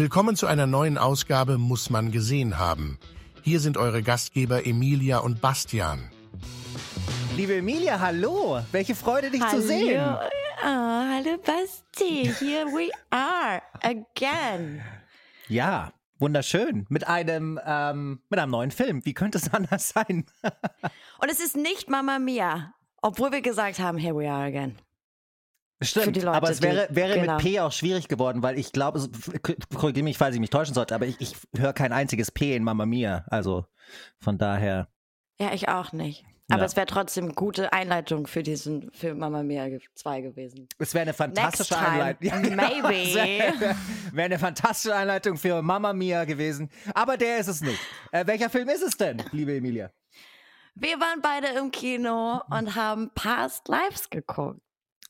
Willkommen zu einer neuen Ausgabe Muss man gesehen haben. Hier sind eure Gastgeber Emilia und Bastian. Liebe Emilia, hallo. Welche Freude, dich hallo. zu sehen. Oh, hallo Basti, here we are again. Ja, wunderschön. Mit einem, ähm, mit einem neuen Film. Wie könnte es anders sein? Und es ist nicht Mama Mia, obwohl wir gesagt haben, here we are again. Stimmt, aber es wäre, die- wäre genau. mit P auch schwierig geworden, weil ich glaube, korrigiere mich, falls ich mich täuschen sollte, aber ich, ich höre kein einziges P in Mamma Mia. Also von daher. Ja, ich auch nicht. Aber Ja. es wäre trotzdem eine gute Einleitung für diesen, für Mama Mia 2 gewesen. Es wäre eine fantastische Einleitung. Ja, genau. maybe. Wäre wär eine fantastische Einleitung für Mamma Mia gewesen. Aber der ist es nicht. Äh, welcher Film ist es denn, liebe Emilia? Wir waren beide im Kino und haben Past Lives geguckt.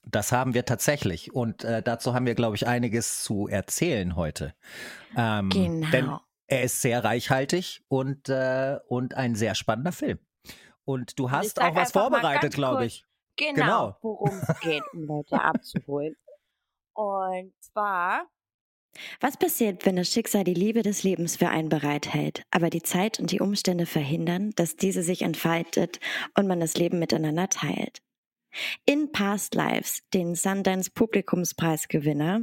Das haben wir tatsächlich. Und äh, dazu haben wir, glaube ich, einiges zu erzählen heute. Ähm, Genau. Denn er ist sehr reichhaltig und, äh, und ein sehr spannender Film. Und du hast auch was vorbereitet, glaube ich. Genau, Genau. worum es geht, um Leute abzuholen. Und zwar. Was passiert, wenn das Schicksal die Liebe des Lebens für einen bereithält, aber die Zeit und die Umstände verhindern, dass diese sich entfaltet und man das Leben miteinander teilt? In Past Lives, den Sundance Publikumspreisgewinner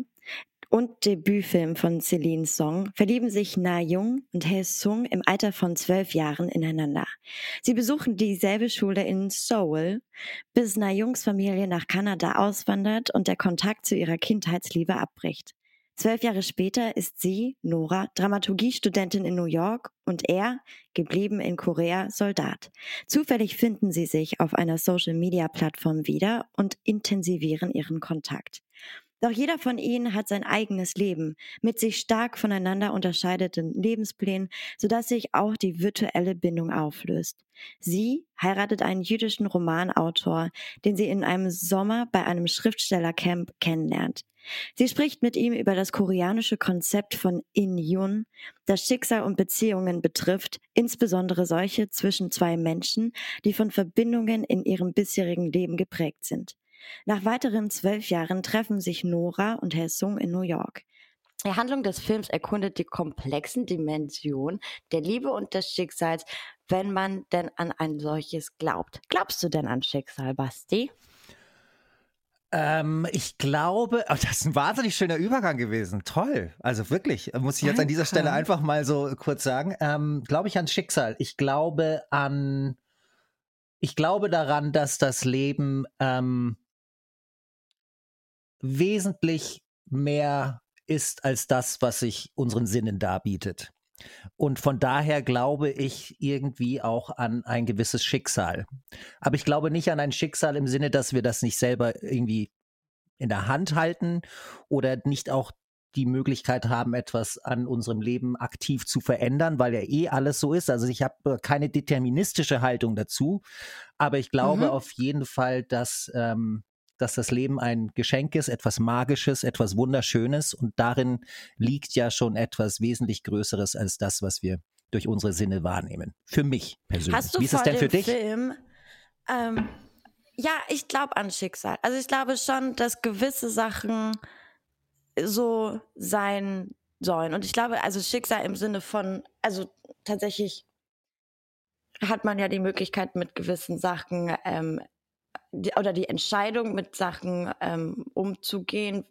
und Debütfilm von Celine Song, verlieben sich Na Jung und Hae Sung im Alter von zwölf Jahren ineinander. Sie besuchen dieselbe Schule in Seoul, bis Na Jungs Familie nach Kanada auswandert und der Kontakt zu ihrer Kindheitsliebe abbricht. Zwölf Jahre später ist sie, Nora, Dramaturgiestudentin in New York und er, geblieben in Korea, Soldat. Zufällig finden sie sich auf einer Social-Media-Plattform wieder und intensivieren ihren Kontakt. Doch jeder von ihnen hat sein eigenes Leben mit sich stark voneinander unterscheideten Lebensplänen, sodass sich auch die virtuelle Bindung auflöst. Sie heiratet einen jüdischen Romanautor, den sie in einem Sommer bei einem Schriftstellercamp kennenlernt. Sie spricht mit ihm über das koreanische Konzept von In-Yun, das Schicksal und Beziehungen betrifft, insbesondere solche zwischen zwei Menschen, die von Verbindungen in ihrem bisherigen Leben geprägt sind. Nach weiteren zwölf Jahren treffen sich Nora und Herr Sung in New York. Die Handlung des Films erkundet die komplexen Dimensionen der Liebe und des Schicksals, wenn man denn an ein solches glaubt. Glaubst du denn an Schicksal, Basti? Ähm, ich glaube, oh, das ist ein wahnsinnig schöner Übergang gewesen. Toll. Also wirklich, muss ich jetzt an dieser. Stelle einfach mal so kurz sagen. Ähm, glaube ich an Schicksal. Ich glaube an, ich glaube daran, dass das Leben ähm, wesentlich mehr ist als das, was sich unseren Sinnen darbietet. Und von daher glaube ich irgendwie auch an ein gewisses Schicksal. Aber ich glaube nicht an ein Schicksal im Sinne, dass wir das nicht selber irgendwie in der Hand halten oder nicht auch die Möglichkeit haben, etwas an unserem Leben aktiv zu verändern, weil ja eh alles so ist. Also ich habe keine deterministische Haltung dazu, aber ich glaube Mhm. auf jeden Fall, dass, ähm, dass das Leben ein Geschenk ist, etwas Magisches, etwas Wunderschönes und darin liegt ja schon etwas wesentlich Größeres als das, was wir durch unsere Sinne wahrnehmen. Für mich persönlich. Hast du Wie ist es denn für dich? Film? Ähm, ja, ich glaube an Schicksal. Also ich glaube schon, dass gewisse Sachen so sein sollen. Und ich glaube, also Schicksal im Sinne von, also tatsächlich hat man ja die Möglichkeit mit gewissen Sachen ähm, die, oder die Entscheidung mit Sachen ähm, umzugehen.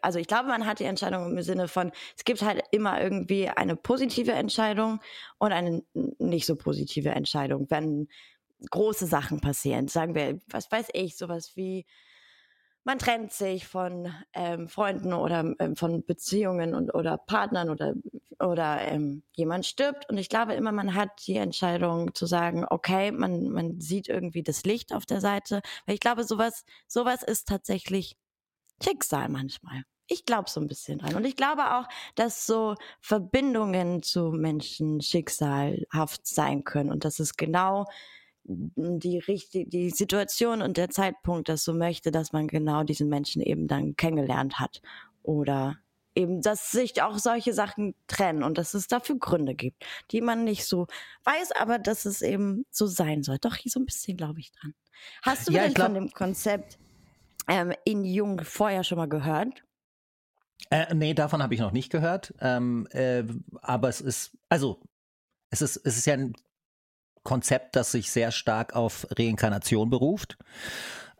Also ich glaube, man hat die Entscheidung im Sinne von, es gibt halt immer irgendwie eine positive Entscheidung und eine nicht so positive Entscheidung, wenn große Sachen passieren. Sagen wir, was weiß ich, sowas wie man trennt sich von ähm, Freunden oder ähm, von Beziehungen und oder Partnern oder oder ähm, jemand stirbt. Und ich glaube immer man hat die Entscheidung zu sagen okay man man sieht irgendwie das Licht auf der Seite. Weil ich glaube sowas sowas ist tatsächlich Schicksal manchmal. Ich glaube so ein bisschen dran. Und ich glaube auch dass so Verbindungen zu Menschen schicksalhaft sein können und dass es genau die richtige, die Situation und der Zeitpunkt das so möchte, dass man genau diesen Menschen eben dann kennengelernt hat. Oder eben, dass sich auch solche Sachen trennen und dass es dafür Gründe gibt, die man nicht so weiß, aber dass es eben so sein soll. Doch, so ein bisschen glaube ich dran. Hast du Ja, denn glaub- von dem Konzept ähm, in Jung vorher schon mal gehört? Äh, nee, davon habe ich noch nicht gehört. Ähm, äh, aber es ist, also, es ist, es ist ja ein Konzept, das sich sehr stark auf Reinkarnation beruft.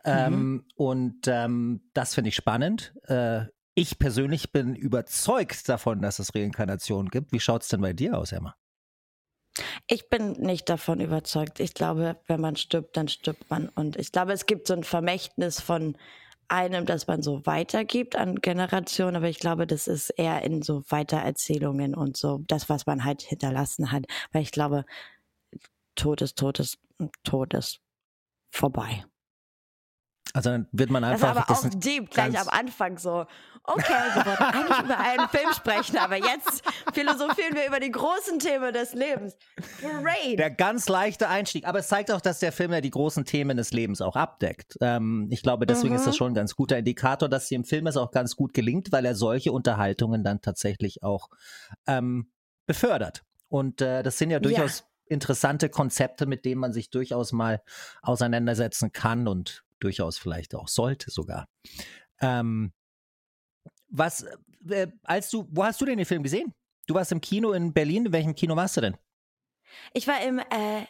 Ähm, mhm. Und ähm, das finde ich spannend. Äh, ich persönlich bin überzeugt davon, dass es Reinkarnation gibt. Wie schaut es denn bei dir aus, Emma? Ich bin nicht davon überzeugt. Ich glaube, wenn man stirbt, dann stirbt man. Und ich glaube, es gibt so ein Vermächtnis von einem, das man so weitergibt an Generationen, aber ich glaube, das ist eher in so Weitererzählungen und so das, was man halt hinterlassen hat. Weil ich glaube, Tod ist, Tod ist, Tod ist vorbei. Also dann wird man einfach. Das ist aber auch deep gleich am Anfang so. Okay, wir wollten eigentlich über einen Film sprechen, aber jetzt philosophieren wir über die großen Themen des Lebens. Great. Der ganz leichte Einstieg. Aber es zeigt auch, dass der Film ja die großen Themen des Lebens auch abdeckt. Ähm, ich glaube, deswegen mhm. ist das mhm. schon ein ganz guter Indikator, dass dem Film es auch ganz gut gelingt, weil er solche Unterhaltungen dann tatsächlich auch ähm, befördert. Und äh, das sind ja durchaus ja. Interessante Konzepte, mit denen man sich durchaus mal auseinandersetzen kann und durchaus vielleicht auch sollte sogar. Ähm, was, äh, als du, wo hast du denn den Film gesehen? Du warst im Kino in Berlin. In welchem Kino warst du denn? Ich war im äh,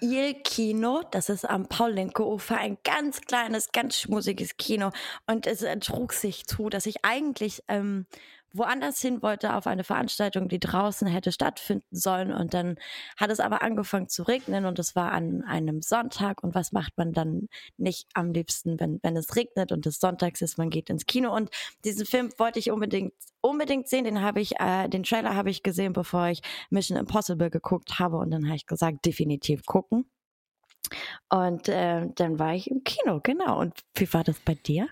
Il-Kino, das ist am Paul-Linke-Ufer, ein ganz kleines, ganz schmusiges Kino. Und es äh, trug sich zu, dass ich eigentlich ähm, woanders hin wollte auf eine Veranstaltung, die draußen hätte stattfinden sollen. Und dann hat es aber angefangen zu regnen und es war an einem Sonntag. Und was macht man dann nicht am liebsten, wenn, wenn es regnet und es sonntags ist? Man geht ins Kino. Und diesen Film wollte ich unbedingt, unbedingt sehen. Den habe ich, äh, den Trailer habe ich gesehen, bevor ich Mission Impossible geguckt habe. Und dann habe ich gesagt, definitiv gucken. Und äh, dann war ich im Kino, genau. Und wie war das bei dir?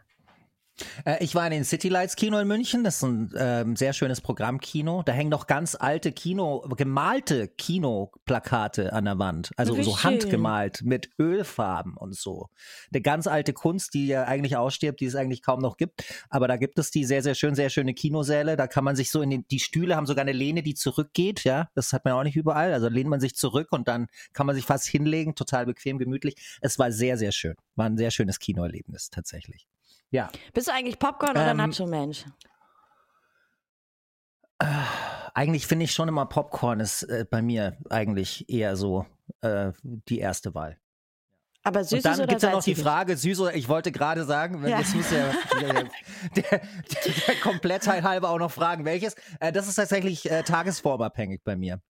Äh, ich war in den City Lights Kino in München. Das ist ein ähm, sehr schönes Programmkino. Da hängen noch ganz alte Kino, gemalte Kinoplakate an der Wand. Also Wie so handgemalt mit Ölfarben und so. Eine ganz alte Kunst, die ja eigentlich ausstirbt, die es eigentlich kaum noch gibt. Aber da gibt es die sehr, sehr schön, sehr schöne Kinosäle. Da kann man sich so in den, die Stühle haben sogar eine Lehne, die zurückgeht. Ja, das hat man auch nicht überall. Also lehnt man sich zurück und dann kann man sich fast hinlegen. Total bequem, gemütlich. Es war sehr, sehr schön. War ein sehr schönes Kinoerlebnis tatsächlich. Ja. Bist du eigentlich Popcorn oder ähm, Nacho-Mensch? Äh, eigentlich finde ich schon immer Popcorn ist äh, bei mir eigentlich eher so äh, die erste Wahl. Aber süß Und dann gibt es ja noch die Frage, süß oder ich wollte gerade sagen, wenn ja. jetzt muss der, der, der, der Komplettheit halber auch noch fragen, welches. Äh, das ist tatsächlich äh, tagesformabhängig bei mir.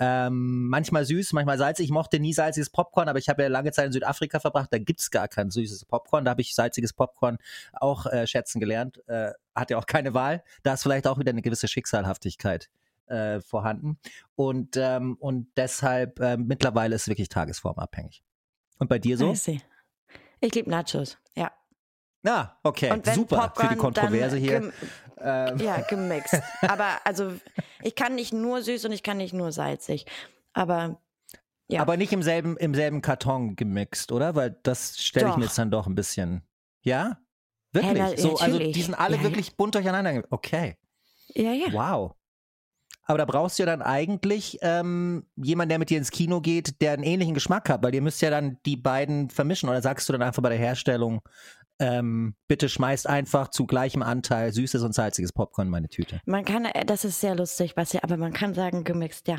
Ähm, manchmal süß, manchmal salzig. Ich mochte nie salziges Popcorn, aber ich habe ja lange Zeit in Südafrika verbracht. Da gibt's gar kein süßes Popcorn. Da habe ich salziges Popcorn auch äh, schätzen gelernt. Äh, hat ja auch keine Wahl. Da ist vielleicht auch wieder eine gewisse Schicksalhaftigkeit äh, vorhanden. Und, ähm, und deshalb äh, mittlerweile ist es wirklich tagesformabhängig. Und bei dir so? Ich liebe Nachos, ja. Ah, okay, super Popcorn, für die Kontroverse hier. Ähm. Ja, gemixt. Aber also, ich kann nicht nur süß und ich kann nicht nur salzig. Aber ja. Aber nicht im selben, im selben Karton gemixt, oder? Weil das stelle ich mir jetzt dann doch ein bisschen. Ja? Wirklich? Hey, so, also die sind alle ja, wirklich bunt durcheinander. Okay. Ja, ja. Wow. Aber da brauchst du ja dann eigentlich ähm, jemanden, der mit dir ins Kino geht, der einen ähnlichen Geschmack hat, weil ihr müsst ja dann die beiden vermischen. Oder sagst du dann einfach bei der Herstellung, ähm, bitte schmeißt einfach zu gleichem Anteil süßes und salziges Popcorn in meine Tüte. Man kann, äh, das ist sehr lustig, was ja, aber man kann sagen gemixt, ja.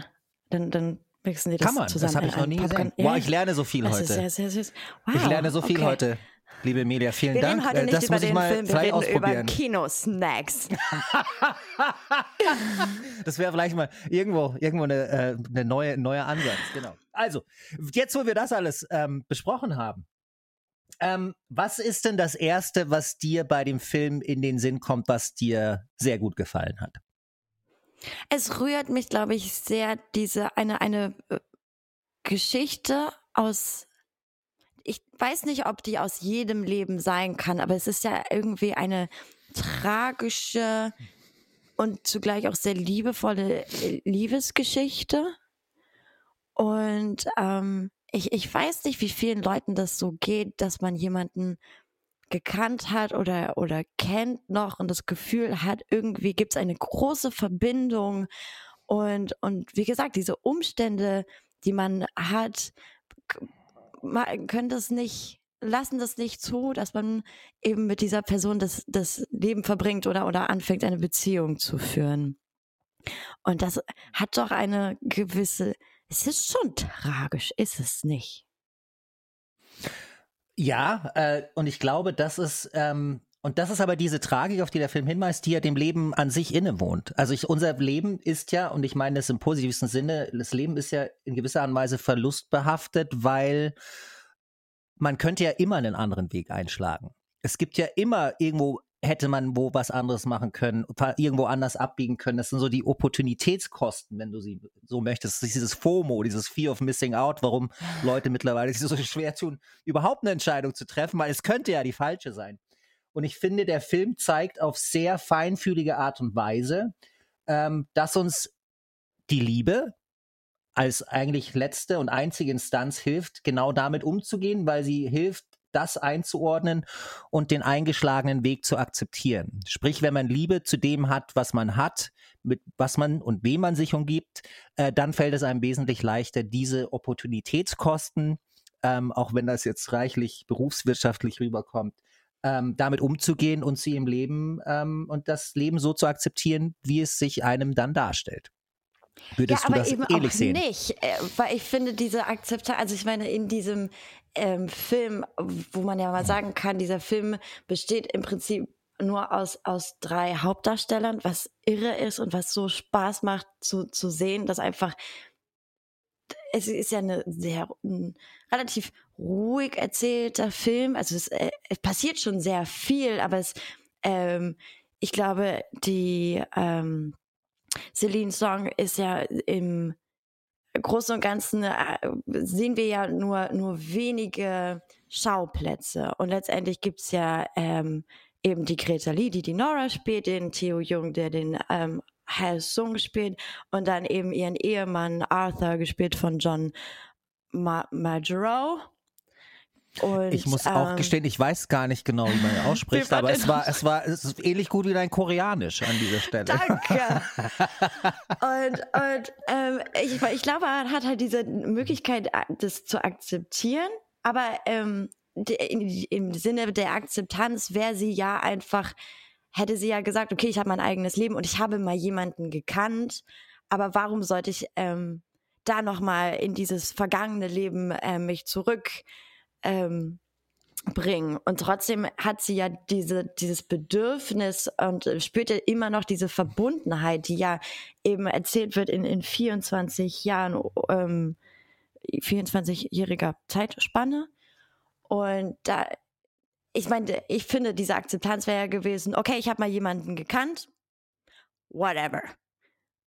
Dann, dann mixen sie das kann man, zusammen. Das habe ich noch nie Popcorn. gesehen. Wow, ich lerne so viel das heute. Ist sehr, sehr süß. Wow, ich lerne so viel okay. heute. Liebe Emilia, vielen wir Dank. Reden heute äh, nicht das über muss ich mal Film, wir reden ausprobieren. Über Kinosnacks. das wäre vielleicht mal irgendwo, irgendwo eine, äh, eine neue, neuer Ansatz. Genau. Also, jetzt, wo wir das alles ähm, besprochen haben, ähm, was ist denn das Erste, was dir bei dem Film in den Sinn kommt, was dir sehr gut gefallen hat? Es rührt mich, glaube ich, sehr diese eine eine äh, Geschichte aus. Ich weiß nicht, ob die aus jedem Leben sein kann, aber es ist ja irgendwie eine tragische und zugleich auch sehr liebevolle äh, Liebesgeschichte. Und ähm, ich, ich weiß nicht, wie vielen Leuten das so geht, dass man jemanden gekannt hat oder, oder kennt noch und das Gefühl hat, irgendwie gibt es eine große Verbindung und, und wie gesagt, diese Umstände, die man hat, könnte es nicht lassen das nicht zu, dass man eben mit dieser Person das, das Leben verbringt oder, oder anfängt, eine Beziehung zu führen. Und das hat doch eine gewisse, es ist schon tragisch, ist es nicht? Ja, äh, und ich glaube, das ist, ähm, und das ist aber diese Tragik, auf die der Film hinweist, die ja dem Leben an sich innewohnt. Also ich, unser Leben ist ja, und ich meine das im positivsten Sinne, das Leben ist ja in gewisser Art und Weise verlustbehaftet, weil man könnte ja immer einen anderen Weg einschlagen. Es gibt ja immer irgendwo hätte man wo was anderes machen können, irgendwo anders abbiegen können. Das sind so die Opportunitätskosten, wenn du sie so möchtest. Dieses FOMO, dieses Fear of Missing Out, warum Leute mittlerweile sich so schwer tun, überhaupt eine Entscheidung zu treffen, weil es könnte ja die falsche sein. Und ich finde, der Film zeigt auf sehr feinfühlige Art und Weise, ähm, dass uns die Liebe als eigentlich letzte und einzige Instanz hilft, genau damit umzugehen, weil sie hilft, das einzuordnen und den eingeschlagenen Weg zu akzeptieren. Sprich, wenn man Liebe zu dem hat, was man hat, mit was man und wem man sich umgibt, äh, dann fällt es einem wesentlich leichter, diese Opportunitätskosten, ähm, auch wenn das jetzt reichlich berufswirtschaftlich rüberkommt, ähm, damit umzugehen und sie im Leben ähm, und das Leben so zu akzeptieren, wie es sich einem dann darstellt. Würdest ja, aber du das eben ähnlich auch sehen? nicht, äh, weil ich finde diese Akzeptanz, also ich meine in diesem ähm, Film, wo man ja mal sagen kann, dieser Film besteht im Prinzip nur aus, aus drei Hauptdarstellern, was irre ist und was so Spaß macht zu, zu sehen, dass einfach es ist ja eine sehr ein relativ ruhig erzählter Film. Also es, äh, es passiert schon sehr viel, aber es, ähm, ich glaube, die ähm, Celine Song ist ja im Großen und Ganzen äh, sehen wir ja nur, nur wenige Schauplätze. Und letztendlich gibt's ja ähm, eben die Greta Lee, die die Nora spielt, den Theo Jung, der den ähm, Hal Sung spielt und dann eben ihren Ehemann Arthur, gespielt von John Ma Majoreau. Und, ich muss auch ähm, gestehen, ich weiß gar nicht genau, wie man ausspricht, aber es war, es war es ist ähnlich gut wie dein Koreanisch an dieser Stelle. Danke. und und ähm, ich, ich glaube, er hat halt diese Möglichkeit, das zu akzeptieren, aber ähm, im Sinne der Akzeptanz wäre sie ja einfach, hätte sie ja gesagt, okay, ich habe mein eigenes Leben und ich habe mal jemanden gekannt, aber warum sollte ich ähm, da nochmal in dieses vergangene Leben äh, mich zurück ähm, bringen. Und trotzdem hat sie ja diese, dieses Bedürfnis und spürt ja immer noch diese Verbundenheit, die ja eben erzählt wird in, in 24 Jahren, ähm, 24-jähriger Zeitspanne. Und da, ich meine, ich finde, diese Akzeptanz wäre ja gewesen, okay, ich habe mal jemanden gekannt, whatever.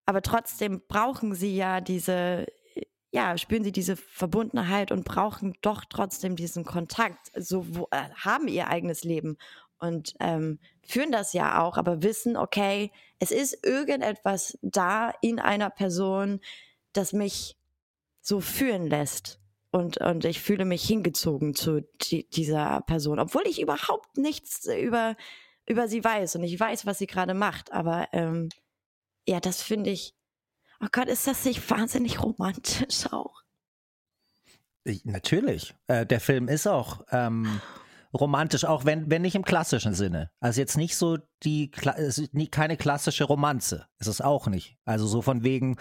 Aber trotzdem brauchen sie ja diese, ja, spüren sie diese Verbundenheit und brauchen doch trotzdem diesen Kontakt, so wo, äh, haben ihr eigenes Leben und ähm, führen das ja auch, aber wissen, okay, es ist irgendetwas da in einer Person, das mich so fühlen lässt. Und, und ich fühle mich hingezogen zu die, dieser Person, obwohl ich überhaupt nichts über, über sie weiß und ich weiß, was sie gerade macht. Aber ähm, ja, das finde ich, Oh Gott, ist das nicht wahnsinnig romantisch auch? Ich, natürlich. Äh, der Film ist auch ähm, romantisch, auch wenn, wenn nicht im klassischen Sinne. Also jetzt nicht so die, keine klassische Romanze. Ist es auch nicht. Also so von wegen.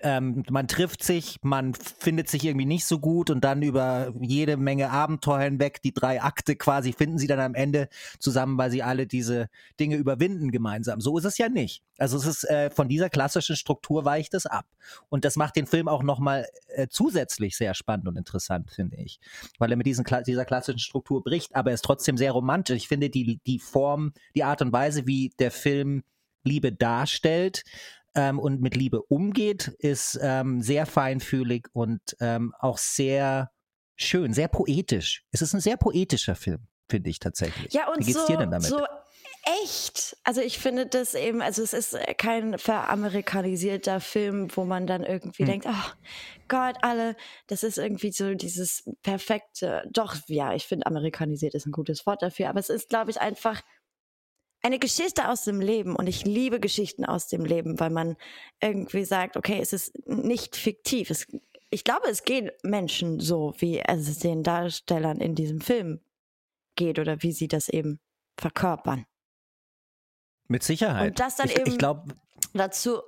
Ähm, man trifft sich, man findet sich irgendwie nicht so gut und dann über jede Menge Abenteuer hinweg, die drei Akte quasi, finden sie dann am Ende zusammen, weil sie alle diese Dinge überwinden gemeinsam. So ist es ja nicht. Also es ist äh, von dieser klassischen Struktur weicht es ab. Und das macht den Film auch nochmal äh, zusätzlich sehr spannend und interessant, finde ich. Weil er mit diesen, dieser klassischen Struktur bricht, aber er ist trotzdem sehr romantisch. Ich finde die, die Form, die Art und Weise, wie der Film Liebe darstellt ähm, und mit Liebe umgeht, ist ähm, sehr feinfühlig und ähm, auch sehr schön, sehr poetisch. Es ist ein sehr poetischer Film, finde ich tatsächlich. Ja, und Wie geht's so, dir denn damit? So echt. Also ich finde das eben, also es ist kein veramerikanisierter Film, wo man dann irgendwie hm. denkt, oh Gott, alle, das ist irgendwie so dieses perfekte, doch, ja, ich finde amerikanisiert ist ein gutes Wort dafür, aber es ist, glaube ich, einfach eine Geschichte aus dem Leben und ich liebe Geschichten aus dem Leben, weil man irgendwie sagt, okay, es ist nicht fiktiv. Es, ich glaube, es geht Menschen so, wie es den Darstellern in diesem Film geht oder wie sie das eben verkörpern. Mit Sicherheit. Und das dann ich, eben ich glaub, dazu,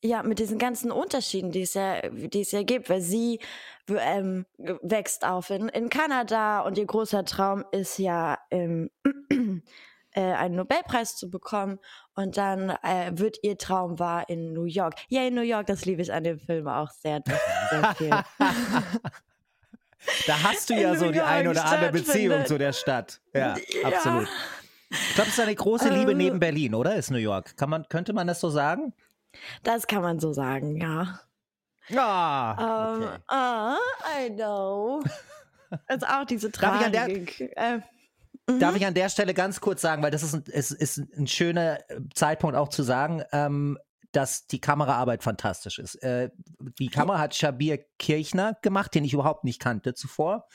ja, mit diesen ganzen Unterschieden, die es ja, die es ja gibt, weil sie ähm, wächst auf in, in Kanada und ihr großer Traum ist ja, ähm, äh, einen Nobelpreis zu bekommen und dann äh, wird ihr Traum wahr in New York. Ja, in New York, das liebe ich an dem Film auch sehr, sehr viel. da hast du ja so die eine oder andere Beziehung zu der Stadt. Ja, ja. absolut. Ich glaube, es ist eine große Liebe ähm, neben Berlin, oder? Ist New York. Kann man, könnte man das so sagen? Das kann man so sagen, ja. Ah, um, okay. uh, I know. Also auch diese Tragik. Darf ich, der, äh, mhm. darf ich an der Stelle ganz kurz sagen, weil das ist ein, ist, ist ein schöner Zeitpunkt auch zu sagen, ähm, dass die Kameraarbeit fantastisch ist. Äh, die Kamera hat Shabir Kirchner gemacht, den ich überhaupt nicht kannte zuvor.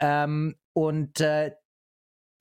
Ähm, und äh,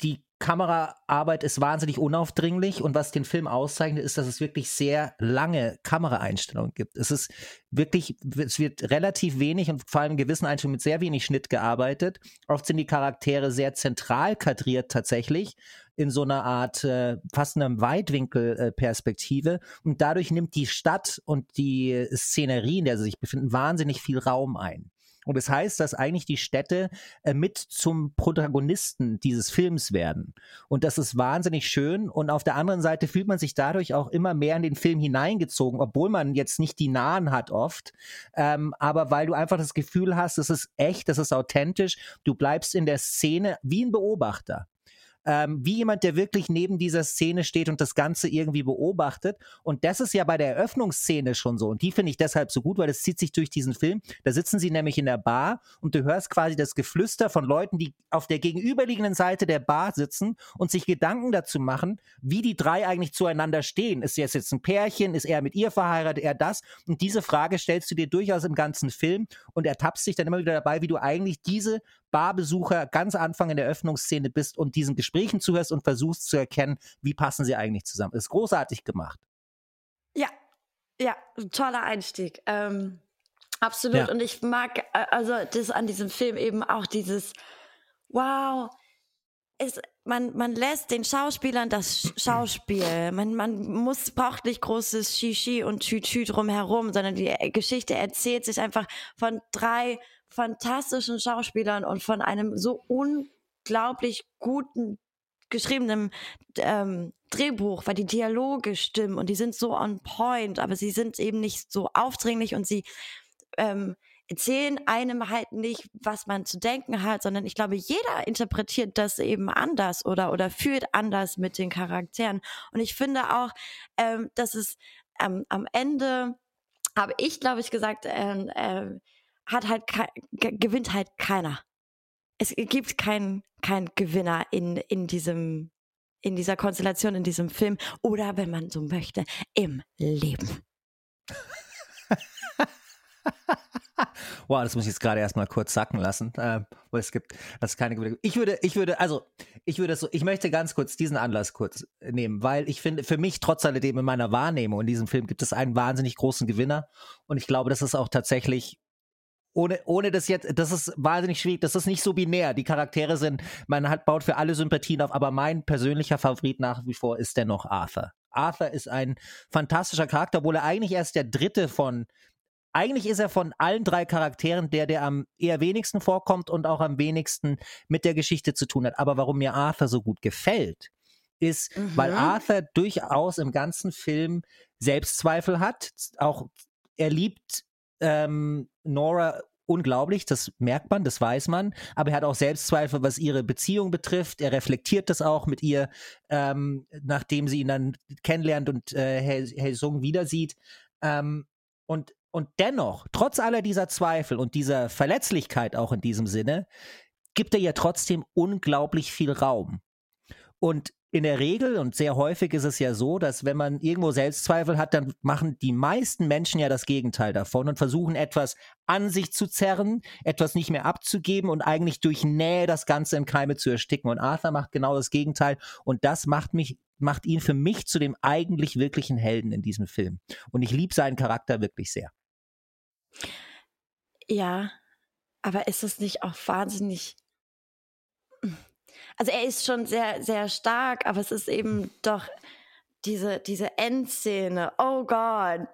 die Kameraarbeit ist wahnsinnig unaufdringlich und was den Film auszeichnet, ist, dass es wirklich sehr lange Kameraeinstellungen gibt. Es ist wirklich, es wird relativ wenig und vor allem in gewissen Einstellungen mit sehr wenig Schnitt gearbeitet. Oft sind die Charaktere sehr zentral kadriert tatsächlich in so einer Art äh, fast einer Weitwinkelperspektive äh, und dadurch nimmt die Stadt und die Szenerie, in der sie sich befinden, wahnsinnig viel Raum ein. Und das heißt, dass eigentlich die Städte äh, mit zum Protagonisten dieses Films werden. Und das ist wahnsinnig schön. Und auf der anderen Seite fühlt man sich dadurch auch immer mehr in den Film hineingezogen, obwohl man jetzt nicht die Nahen hat oft. Ähm, aber weil du einfach das Gefühl hast, es ist echt, es ist authentisch. Du bleibst in der Szene wie ein Beobachter ähm, wie jemand, der wirklich neben dieser Szene steht und das Ganze irgendwie beobachtet. Und das ist ja bei der Eröffnungsszene schon so. Und die finde ich deshalb so gut, weil das zieht sich durch diesen Film. Da sitzen sie nämlich in der Bar und du hörst quasi das Geflüster von Leuten, die auf der gegenüberliegenden Seite der Bar sitzen und sich Gedanken dazu machen, wie die drei eigentlich zueinander stehen. Ist jetzt jetzt ein Pärchen? Ist er mit ihr verheiratet? Er das? Und diese Frage stellst du dir durchaus im ganzen Film und ertappst dich dann immer wieder dabei, wie du eigentlich diese Barbesucher ganz Anfang in der Öffnungsszene bist und diesen Gesprächen zuhörst und versuchst zu erkennen, wie passen sie eigentlich zusammen. Ist großartig gemacht. Ja, ja, toller Einstieg. Ähm, absolut. Ja. Und ich mag äh, also das an diesem Film eben auch dieses Wow. Es, man, man lässt den Schauspielern das Schauspiel. Man, man muss, braucht nicht großes Shishi und Tütü drumherum, sondern die Geschichte erzählt sich einfach von drei fantastischen Schauspielern und von einem so unglaublich guten geschriebenen ähm, Drehbuch, weil die Dialoge stimmen und die sind so on point, aber sie sind eben nicht so aufdringlich und sie ähm, erzählen einem halt nicht, was man zu denken hat, sondern ich glaube, jeder interpretiert das eben anders oder oder fühlt anders mit den Charakteren. Und ich finde auch, ähm, dass es ähm, am Ende habe ich, glaube ich, gesagt, äh, äh, hat halt gewinnt halt keiner. Es gibt keinen kein Gewinner in, in diesem, in dieser Konstellation, in diesem Film oder wenn man so möchte, im Leben. wow, das muss ich jetzt gerade erstmal kurz sacken lassen, äh, weil es gibt, das keine Gewinner. Ich würde, ich würde, also, ich würde so, ich möchte ganz kurz diesen Anlass kurz nehmen, weil ich finde, für mich trotz alledem in meiner Wahrnehmung in diesem Film gibt es einen wahnsinnig großen Gewinner und ich glaube, das ist auch tatsächlich ohne, ohne das jetzt, das ist wahnsinnig schwierig, das ist nicht so binär. Die Charaktere sind, man hat, baut für alle Sympathien auf, aber mein persönlicher Favorit nach wie vor ist dennoch Arthur. Arthur ist ein fantastischer Charakter, obwohl er eigentlich erst der dritte von, eigentlich ist er von allen drei Charakteren der, der am eher wenigsten vorkommt und auch am wenigsten mit der Geschichte zu tun hat. Aber warum mir Arthur so gut gefällt, ist, mhm. weil Arthur durchaus im ganzen Film Selbstzweifel hat, auch er liebt ähm, Nora unglaublich, das merkt man, das weiß man, aber er hat auch Selbstzweifel, was ihre Beziehung betrifft. Er reflektiert das auch mit ihr, ähm, nachdem sie ihn dann kennenlernt und äh, Hei Sung wieder sieht. Ähm, und, und dennoch, trotz aller dieser Zweifel und dieser Verletzlichkeit auch in diesem Sinne, gibt er ihr trotzdem unglaublich viel Raum. Und in der Regel und sehr häufig ist es ja so, dass wenn man irgendwo Selbstzweifel hat, dann machen die meisten Menschen ja das Gegenteil davon und versuchen etwas an sich zu zerren, etwas nicht mehr abzugeben und eigentlich durch Nähe das Ganze im Keime zu ersticken. Und Arthur macht genau das Gegenteil und das macht mich macht ihn für mich zu dem eigentlich wirklichen Helden in diesem Film. Und ich liebe seinen Charakter wirklich sehr. Ja, aber ist es nicht auch wahnsinnig also er ist schon sehr, sehr stark, aber es ist eben doch diese, diese Endszene. Oh Gott.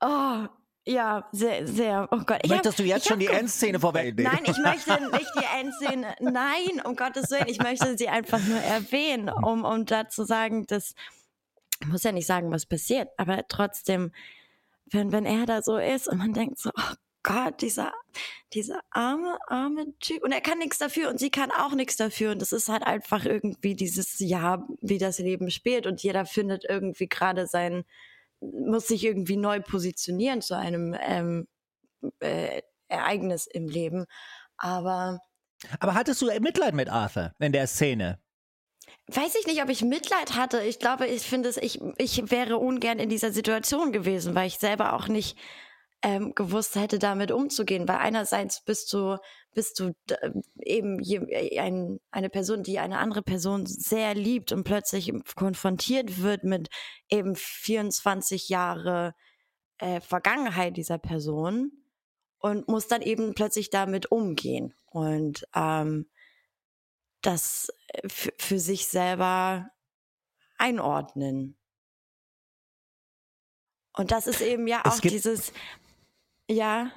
Oh, ja, sehr, sehr. Oh Gott. Ich Möchtest hab, du jetzt schon die Endszene vorwegnehmen? Nein, ich möchte nicht die Endszene. Nein, um Gottes Willen. Ich möchte sie einfach nur erwähnen, um, um da zu sagen, dass, ich muss ja nicht sagen, was passiert, aber trotzdem, wenn, wenn er da so ist und man denkt so, oh Gott, dieser, dieser arme, arme Typ. Und er kann nichts dafür und sie kann auch nichts dafür. Und das ist halt einfach irgendwie dieses Jahr, wie das Leben spielt. Und jeder findet irgendwie gerade sein, muss sich irgendwie neu positionieren zu einem ähm, äh, Ereignis im Leben. Aber. Aber hattest du Mitleid mit Arthur in der Szene? Weiß ich nicht, ob ich Mitleid hatte. Ich glaube, ich finde es, ich, ich wäre ungern in dieser Situation gewesen, weil ich selber auch nicht ähm, gewusst hätte, damit umzugehen. Weil einerseits bist du, bist du eben ein, eine Person, die eine andere Person sehr liebt und plötzlich konfrontiert wird mit eben 24 Jahre äh, Vergangenheit dieser Person und muss dann eben plötzlich damit umgehen und ähm, das äh, für sich selber einordnen. Und das ist eben ja auch dieses, ja.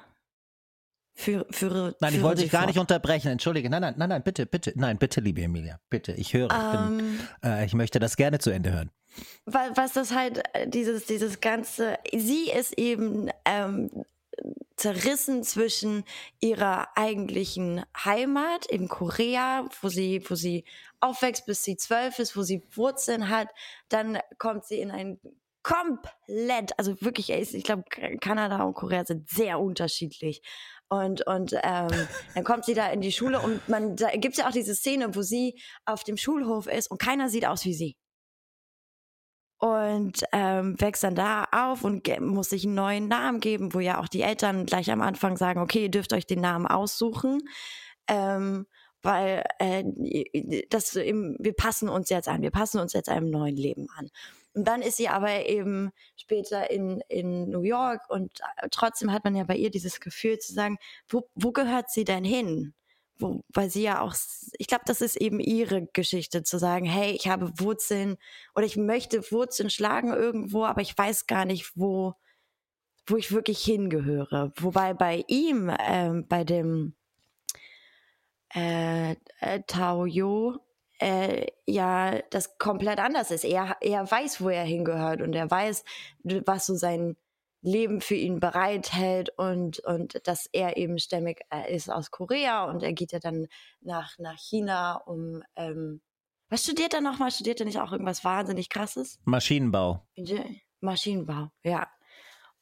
Für, für, nein, ich wollte dich gar nicht unterbrechen. Entschuldige. Nein, nein, nein, nein, bitte, bitte. Nein, bitte, liebe Emilia. Bitte. Ich höre. Ich, bin, um, ähm. äh, ich möchte das gerne zu Ende hören. Was, was das halt, äh, dieses, dieses ganze, sie ist eben ähm, zerrissen zwischen ihrer eigentlichen Heimat in Korea, wo sie, wo sie aufwächst, bis sie zwölf ist, wo sie Wurzeln hat. Dann kommt sie in ein komplett, also wirklich, ich glaube, Kanada und Korea sind sehr unterschiedlich. Und, und ähm, dann kommt sie da in die Schule und man, da gibt es ja auch diese Szene, wo sie auf dem Schulhof ist und keiner sieht aus wie sie. Und ähm, wächst dann da auf und muss sich einen neuen Namen geben, wo ja auch die Eltern gleich am Anfang sagen, okay, ihr dürft euch den Namen aussuchen. Ähm, weil äh, das, wir passen uns jetzt an, wir passen uns jetzt einem neuen Leben an. Und dann ist sie aber eben später in, in New York und äh, trotzdem hat man ja bei ihr dieses Gefühl zu sagen, wo, wo gehört sie denn hin? Wo, weil sie ja auch, ich glaube, das ist eben ihre Geschichte, zu sagen, hey, ich habe Wurzeln oder ich möchte Wurzeln schlagen irgendwo, aber ich weiß gar nicht, wo, wo ich wirklich hingehöre. Wobei bei ihm, ähm, bei dem äh, äh, Tao Yo, äh, ja das komplett anders ist. Er, er weiß, wo er hingehört und er weiß, was so sein Leben für ihn bereithält und, und dass er eben stämmig äh, ist aus Korea und er geht ja dann nach, nach China, um ähm, was studiert er nochmal? Studiert er nicht auch irgendwas wahnsinnig krasses? Maschinenbau. Maschinenbau, ja.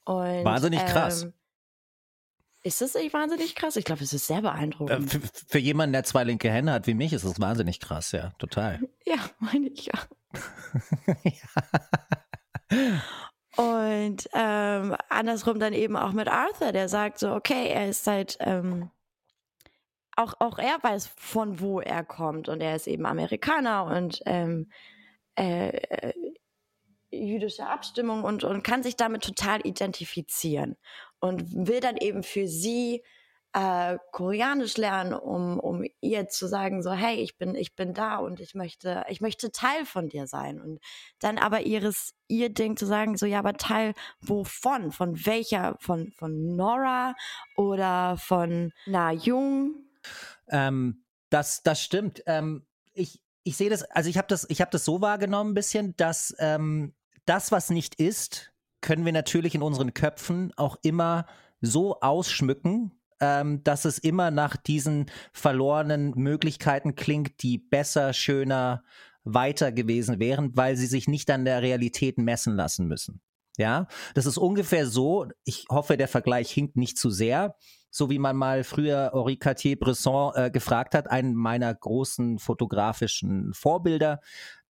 Und, wahnsinnig krass. Ähm, ist das nicht wahnsinnig krass? Ich glaube, es ist sehr beeindruckend. Äh, für, für, jemanden, der zwei linke Hände hat wie mich, ist es wahnsinnig krass, ja, total. Ja, meine ich ja. ja. Und ähm, andersrum dann eben auch mit Arthur, der sagt so, okay, er ist seit, ähm, auch, auch er weiß, von wo er kommt und er ist eben Amerikaner und ähm, äh, äh jüdische Abstimmung und, und kann sich damit total identifizieren und will dann eben für sie äh, Koreanisch lernen, um, um ihr zu sagen, so, hey, ich bin, ich bin da und ich möchte, ich möchte Teil von dir sein. Und dann aber ihres, ihr Ding zu sagen, so, ja, aber Teil wovon? Von welcher? Von, von Nora oder von Na Jung? Ähm, das, das stimmt. Ähm, ich, ich sehe das, also ich habe das, ich das so wahrgenommen ein bisschen, dass ähm, das, was nicht ist, können wir natürlich in unseren Köpfen auch immer so ausschmücken, ähm, dass es immer nach diesen verlorenen Möglichkeiten klingt, die besser, schöner, weiter gewesen wären, weil sie sich nicht an der Realität messen lassen müssen. Ja, das ist ungefähr so. Ich hoffe, der Vergleich hinkt nicht zu sehr. So wie man mal früher Henri Cartier-Bresson äh, gefragt hat, einen meiner großen fotografischen Vorbilder,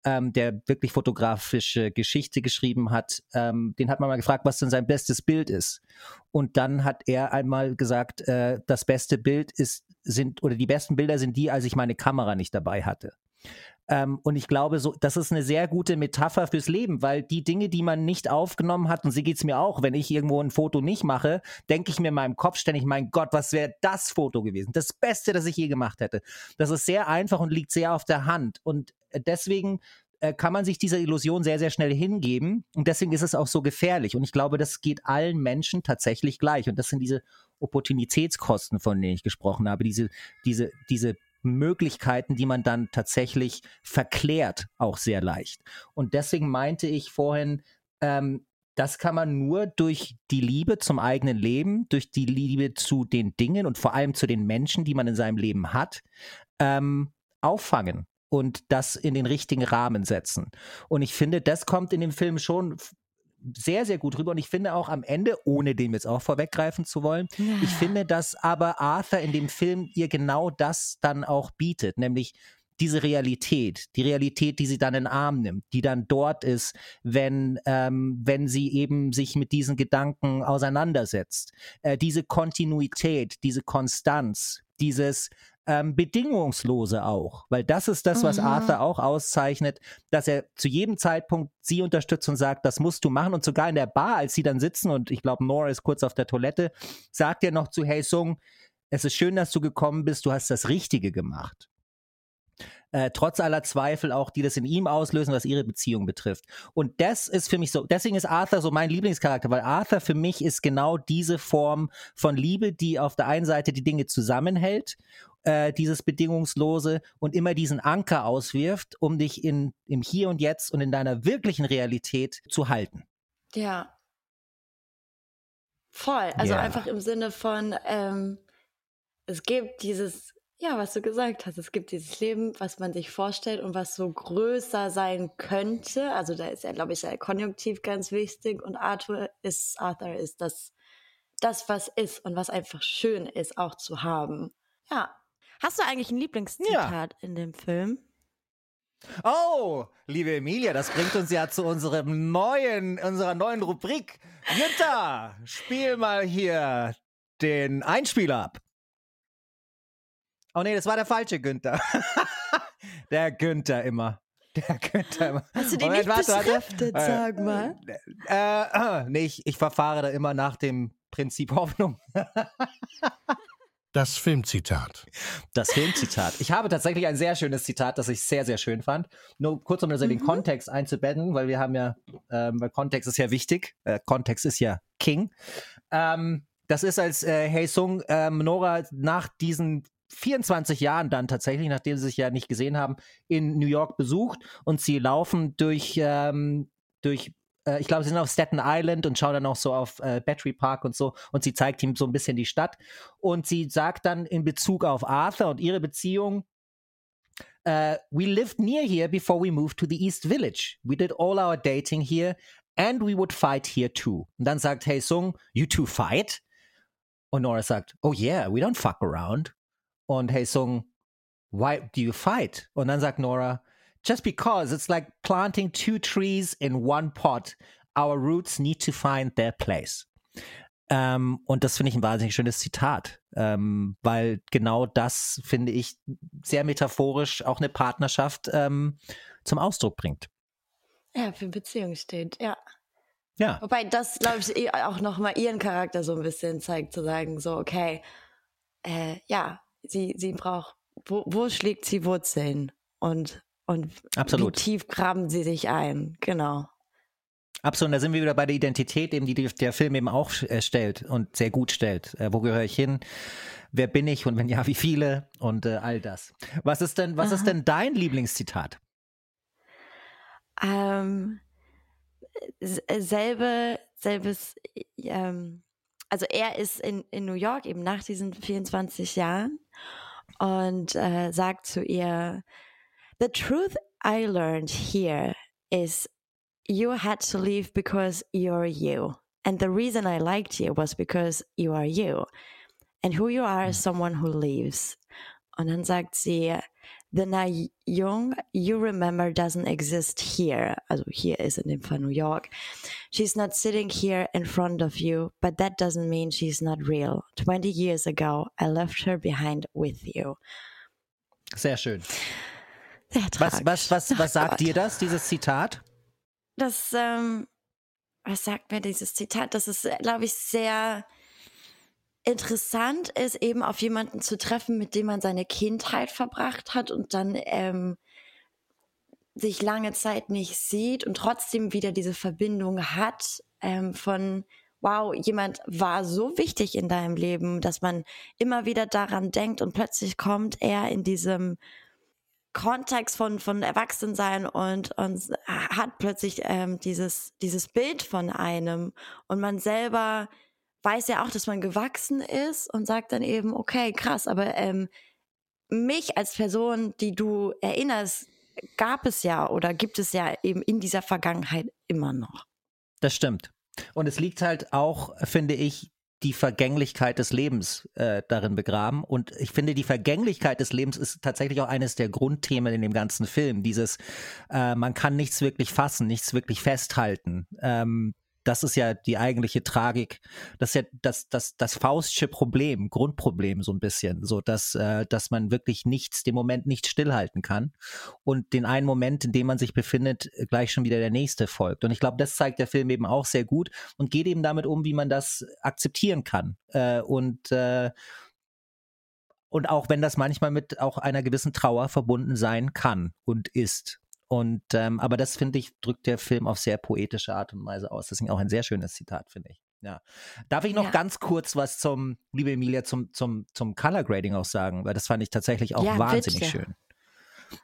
ähm, der wirklich fotografische Geschichte geschrieben hat, ähm, den hat man mal gefragt, was denn sein bestes Bild ist. Und dann hat er einmal gesagt, äh, das beste Bild ist, sind, oder die besten Bilder sind die, als ich meine Kamera nicht dabei hatte. Ähm, und ich glaube, so, das ist eine sehr gute Metapher fürs Leben, weil die Dinge, die man nicht aufgenommen hat, und so geht es mir auch, wenn ich irgendwo ein Foto nicht mache, denke ich mir in meinem Kopf ständig, mein Gott, was wäre das Foto gewesen? Das Beste, das ich je gemacht hätte. Das ist sehr einfach und liegt sehr auf der Hand. Und deswegen äh, kann man sich dieser Illusion sehr, sehr schnell hingeben. Und deswegen ist es auch so gefährlich. Und ich glaube, das geht allen Menschen tatsächlich gleich. Und das sind diese Opportunitätskosten, von denen ich gesprochen habe, diese, diese, diese Möglichkeiten, die man dann tatsächlich verklärt, auch sehr leicht. Und deswegen meinte ich vorhin, ähm, das kann man nur durch die Liebe zum eigenen Leben, durch die Liebe zu den Dingen und vor allem zu den Menschen, die man in seinem Leben hat, ähm, auffangen und das in den richtigen Rahmen setzen. Und ich finde, das kommt in dem Film schon sehr, sehr gut rüber. Und ich finde auch am Ende, ohne dem jetzt auch vorweggreifen zu wollen, ja. ich finde, dass aber Arthur in dem Film ihr genau das dann auch bietet, nämlich diese Realität, die Realität, die sie dann in den Arm nimmt, die dann dort ist, wenn, ähm, wenn sie eben sich mit diesen Gedanken auseinandersetzt. Äh, diese Kontinuität, diese Konstanz, dieses ähm, bedingungslose auch, weil das ist das, was mhm. Arthur auch auszeichnet, dass er zu jedem Zeitpunkt sie unterstützt und sagt, das musst du machen und sogar in der Bar, als sie dann sitzen und ich glaube, Nora ist kurz auf der Toilette, sagt er noch zu Hey Sung, es ist schön, dass du gekommen bist, du hast das Richtige gemacht. Äh, trotz aller Zweifel auch, die das in ihm auslösen, was ihre Beziehung betrifft. Und das ist für mich so, deswegen ist Arthur so mein Lieblingscharakter, weil Arthur für mich ist genau diese Form von Liebe, die auf der einen Seite die Dinge zusammenhält äh, dieses Bedingungslose und immer diesen Anker auswirft, um dich in, im Hier und Jetzt und in deiner wirklichen Realität zu halten. Ja. Voll. Also yeah. einfach im Sinne von, ähm, es gibt dieses, ja, was du gesagt hast, es gibt dieses Leben, was man sich vorstellt und was so größer sein könnte. Also da ist ja, glaube ich, der Konjunktiv ganz wichtig und Arthur ist, Arthur ist das, das, was ist und was einfach schön ist, auch zu haben. Ja, Hast du eigentlich ein Lieblingszitat ja. in dem Film? Oh, liebe Emilia, das bringt uns ja zu unserem neuen, unserer neuen Rubrik. Jutta, spiel mal hier den Einspieler ab. Oh nee, das war der falsche Günther. der Günther immer. Der Günther immer. Hast du den Moment, nicht warte, warte. sag mal? Äh, äh, nee, ich, ich verfahre da immer nach dem Prinzip Hoffnung. Das Filmzitat. Das Filmzitat. Ich habe tatsächlich ein sehr schönes Zitat, das ich sehr, sehr schön fand. Nur kurz, um das in den mhm. Kontext einzubetten, weil wir haben ja, ähm, weil Kontext ist ja wichtig. Äh, Kontext ist ja King. Ähm, das ist, als äh, Hey Sung ähm, Nora nach diesen 24 Jahren dann tatsächlich, nachdem sie sich ja nicht gesehen haben, in New York besucht und sie laufen durch, ähm, durch äh, ich glaube, sie sind auf Staten Island und schauen dann auch so auf äh, Battery Park und so und sie zeigt ihm so ein bisschen die Stadt und sie sagt dann in Bezug auf Arthur und ihre Beziehung, uh, we lived near here before we moved to the East Village. We did all our dating here and we would fight here too. Und dann sagt Hey Sung, you two fight? Und Nora sagt, oh yeah, we don't fuck around. Und Hey Sung, why do you fight? Und dann sagt Nora, just because it's like planting two trees in one pot. Our roots need to find their place. Ähm, und das finde ich ein wahnsinnig schönes Zitat, ähm, weil genau das, finde ich, sehr metaphorisch auch eine Partnerschaft ähm, zum Ausdruck bringt. Ja, für Beziehung steht, ja. Ja. Wobei das, glaube ich, eh auch nochmal ihren Charakter so ein bisschen zeigt, zu sagen, so, okay, äh, ja, sie, sie braucht, wo, wo schlägt sie Wurzeln? Und und Absolut. wie tief graben sie sich ein, genau. Absolut, da sind wir wieder bei der Identität, eben, die der Film eben auch äh, stellt und sehr gut stellt. Äh, wo gehöre ich hin? Wer bin ich und wenn ja, wie viele? Und äh, all das. Was ist denn, was ist denn dein Lieblingszitat? Ähm, selbe, selbes, ähm, also er ist in, in New York eben nach diesen 24 Jahren und äh, sagt zu ihr, The truth I learned here is you had to leave because you're you. And the reason I liked you was because you are you. And who you are is mm. someone who leaves. Und dann sagt sie, the Na Jung you remember doesn't exist here. Also hier ist in dem Fall New York. She's not sitting here in front of you, but that doesn't mean she's not real. 20 years ago, I left her behind with you. Sehr schön. Sehr was, was, was, was sagt Gott. dir das, dieses Zitat? Das, ähm, was sagt mir dieses Zitat? Das ist, glaube ich, sehr interessant ist, eben auf jemanden zu treffen, mit dem man seine Kindheit verbracht hat und dann ähm, sich lange Zeit nicht sieht und trotzdem wieder diese Verbindung hat ähm, von wow, jemand war so wichtig in deinem Leben, dass man immer wieder daran denkt und plötzlich kommt er in diesem Kontext von, von Erwachsensein und, und hat plötzlich ähm, dieses, dieses Bild von einem und man selber weiß ja auch, dass man gewachsen ist und sagt dann eben, okay, krass, aber ähm, mich als Person, die du erinnerst, gab es ja oder gibt es ja eben in dieser Vergangenheit immer noch. Das stimmt. Und es liegt halt auch, finde ich, die Vergänglichkeit des Lebens äh, darin begraben. Und ich finde, die Vergänglichkeit des Lebens ist tatsächlich auch eines der Grundthemen in dem ganzen Film. Dieses, äh, man kann nichts wirklich fassen, nichts wirklich festhalten. Ähm, das ist ja die eigentliche Tragik. Das ist ja das, das, das Faustsche Problem, Grundproblem so ein bisschen, so dass, äh, dass man wirklich nichts, den Moment nicht stillhalten kann und den einen Moment, in dem man sich befindet, gleich schon wieder der nächste folgt. Und ich glaube, das zeigt der Film eben auch sehr gut und geht eben damit um, wie man das akzeptieren kann. Äh, und äh, und auch wenn das manchmal mit auch einer gewissen Trauer verbunden sein kann und ist. Und ähm, aber das finde ich drückt der Film auf sehr poetische Art und Weise aus. Deswegen auch ein sehr schönes Zitat finde ich. Ja. Darf ich noch Ja. ganz kurz was zum, liebe Emilia, zum, zum, zum Color Grading auch sagen, weil das fand ich tatsächlich auch Ja, wahnsinnig bitte. schön.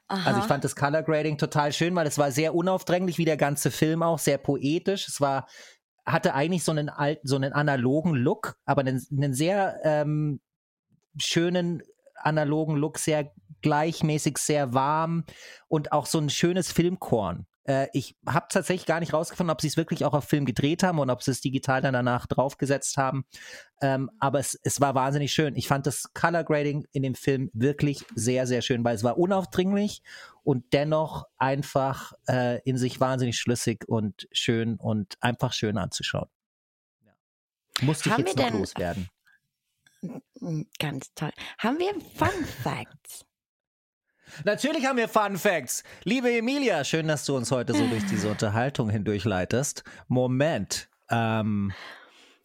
Aha. Also ich fand das Color Grading total schön, weil es war sehr unaufdringlich, wie der ganze Film auch, sehr poetisch. Es war, hatte eigentlich so einen alten, so einen analogen Look, aber einen, einen sehr ähm, schönen analogen Look, sehr gleichmäßig, sehr warm und auch so ein schönes Filmkorn. Äh, ich habe tatsächlich gar nicht rausgefunden, ob sie es wirklich auch auf Film gedreht haben und ob sie es digital dann danach draufgesetzt haben. Ähm, aber es, es war wahnsinnig schön. Ich fand das Color Grading in dem Film wirklich sehr, sehr schön, weil es war unaufdringlich und dennoch einfach äh, in sich wahnsinnig schlüssig und schön und einfach schön anzuschauen. Musste ich Haben jetzt noch loswerden. Ganz toll. Haben wir Fun Facts? Natürlich haben wir Fun Facts. Liebe Emilia, schön, dass du uns heute so durch diese Unterhaltung hindurchleitest. Moment. Ähm,